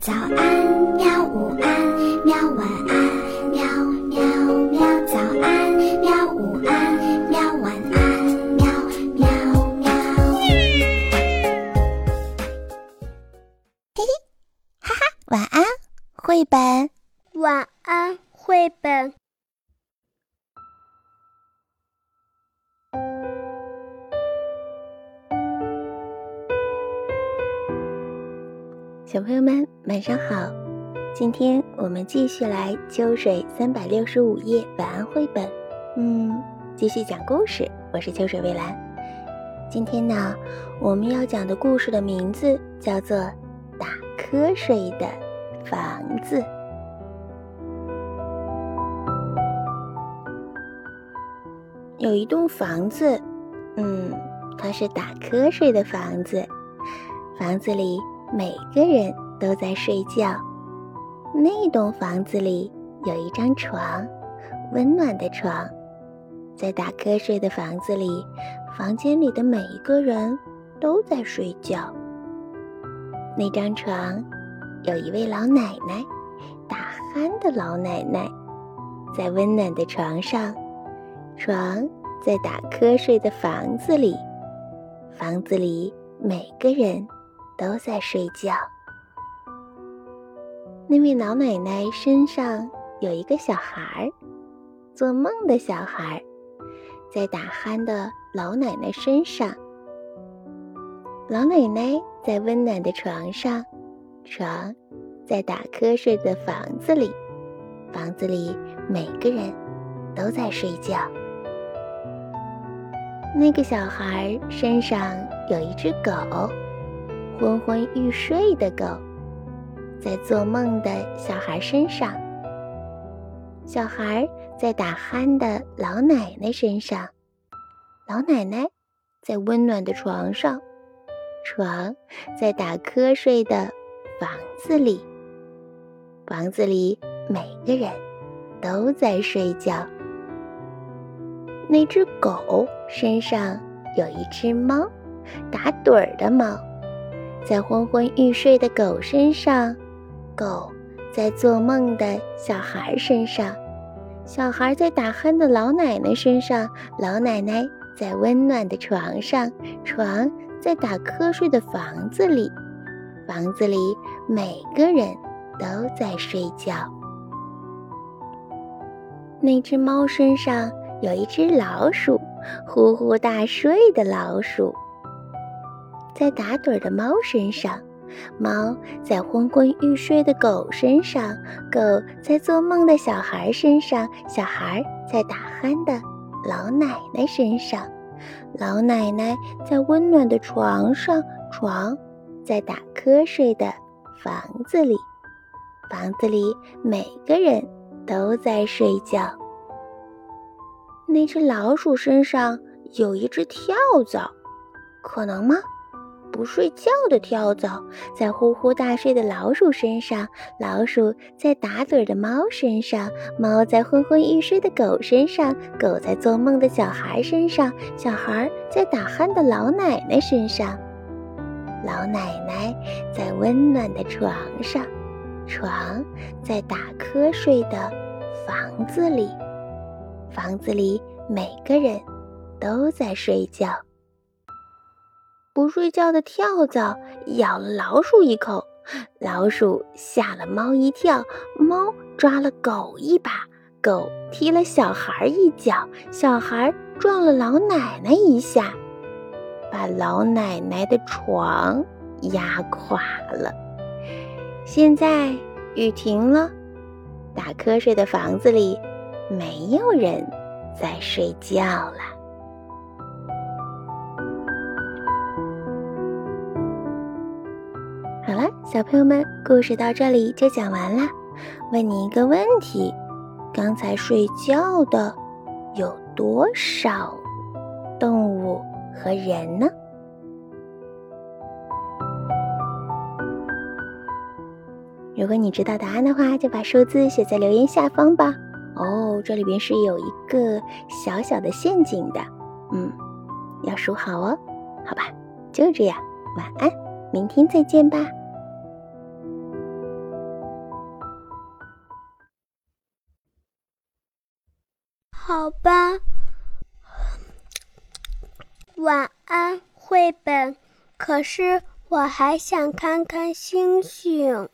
早安，喵！午安，喵！晚安，喵喵喵！早安，喵！午安，喵！晚安，喵喵喵！嘿嘿，哈哈，晚安，绘本。晚安，绘本。小朋友们，晚上好！今天我们继续来秋水三百六十五页晚安绘本，嗯，继续讲故事。我是秋水蔚蓝。今天呢，我们要讲的故事的名字叫做《打瞌睡的房子》。有一栋房子，嗯，它是打瞌睡的房子，房子里。每个人都在睡觉。那栋房子里有一张床，温暖的床。在打瞌睡的房子里，房间里的每一个人都在睡觉。那张床有一位老奶奶，打鼾的老奶奶，在温暖的床上。床在打瞌睡的房子里，房子里每个人。都在睡觉。那位老奶奶身上有一个小孩儿，做梦的小孩儿，在打鼾的老奶奶身上。老奶奶在温暖的床上，床在打瞌睡的房子里，房子里每个人都在睡觉。那个小孩身上有一只狗。昏昏欲睡的狗，在做梦的小孩身上；小孩在打鼾的老奶奶身上；老奶奶在温暖的床上；床在打瞌睡的房子里；房子里每个人都在睡觉。那只狗身上有一只猫，打盹儿的猫。在昏昏欲睡的狗身上，狗在做梦的小孩身上，小孩在打鼾的老奶奶身上，老奶奶在温暖的床上，床在打瞌睡的房子里，房子里每个人都在睡觉。那只猫身上有一只老鼠，呼呼大睡的老鼠。在打盹的猫身上，猫在昏昏欲睡的狗身上，狗在做梦的小孩身上，小孩在打鼾的老奶奶身上，老奶奶在温暖的床上，床在打瞌睡的房子里，房子里每个人都在睡觉。那只老鼠身上有一只跳蚤，可能吗？不睡觉的跳蚤在呼呼大睡的老鼠身上，老鼠在打盹的猫身上，猫在昏昏欲睡的狗身上，狗在做梦的小孩身上，小孩在打鼾的老奶奶身上，老奶奶在温暖的床上，床在打瞌睡的房子里，房子里每个人都在睡觉。不睡觉的跳蚤咬了老鼠一口，老鼠吓了猫一跳，猫抓了狗一把，狗踢了小孩一脚，小孩撞了老奶奶一下，把老奶奶的床压垮了。现在雨停了，打瞌睡的房子里没有人在睡觉了。好了，小朋友们，故事到这里就讲完啦。问你一个问题：刚才睡觉的有多少动物和人呢？如果你知道答案的话，就把数字写在留言下方吧。哦，这里边是有一个小小的陷阱的，嗯，要数好哦。好吧，就这样，晚安，明天再见吧。好吧。晚安，绘本。可是我还想看看星星。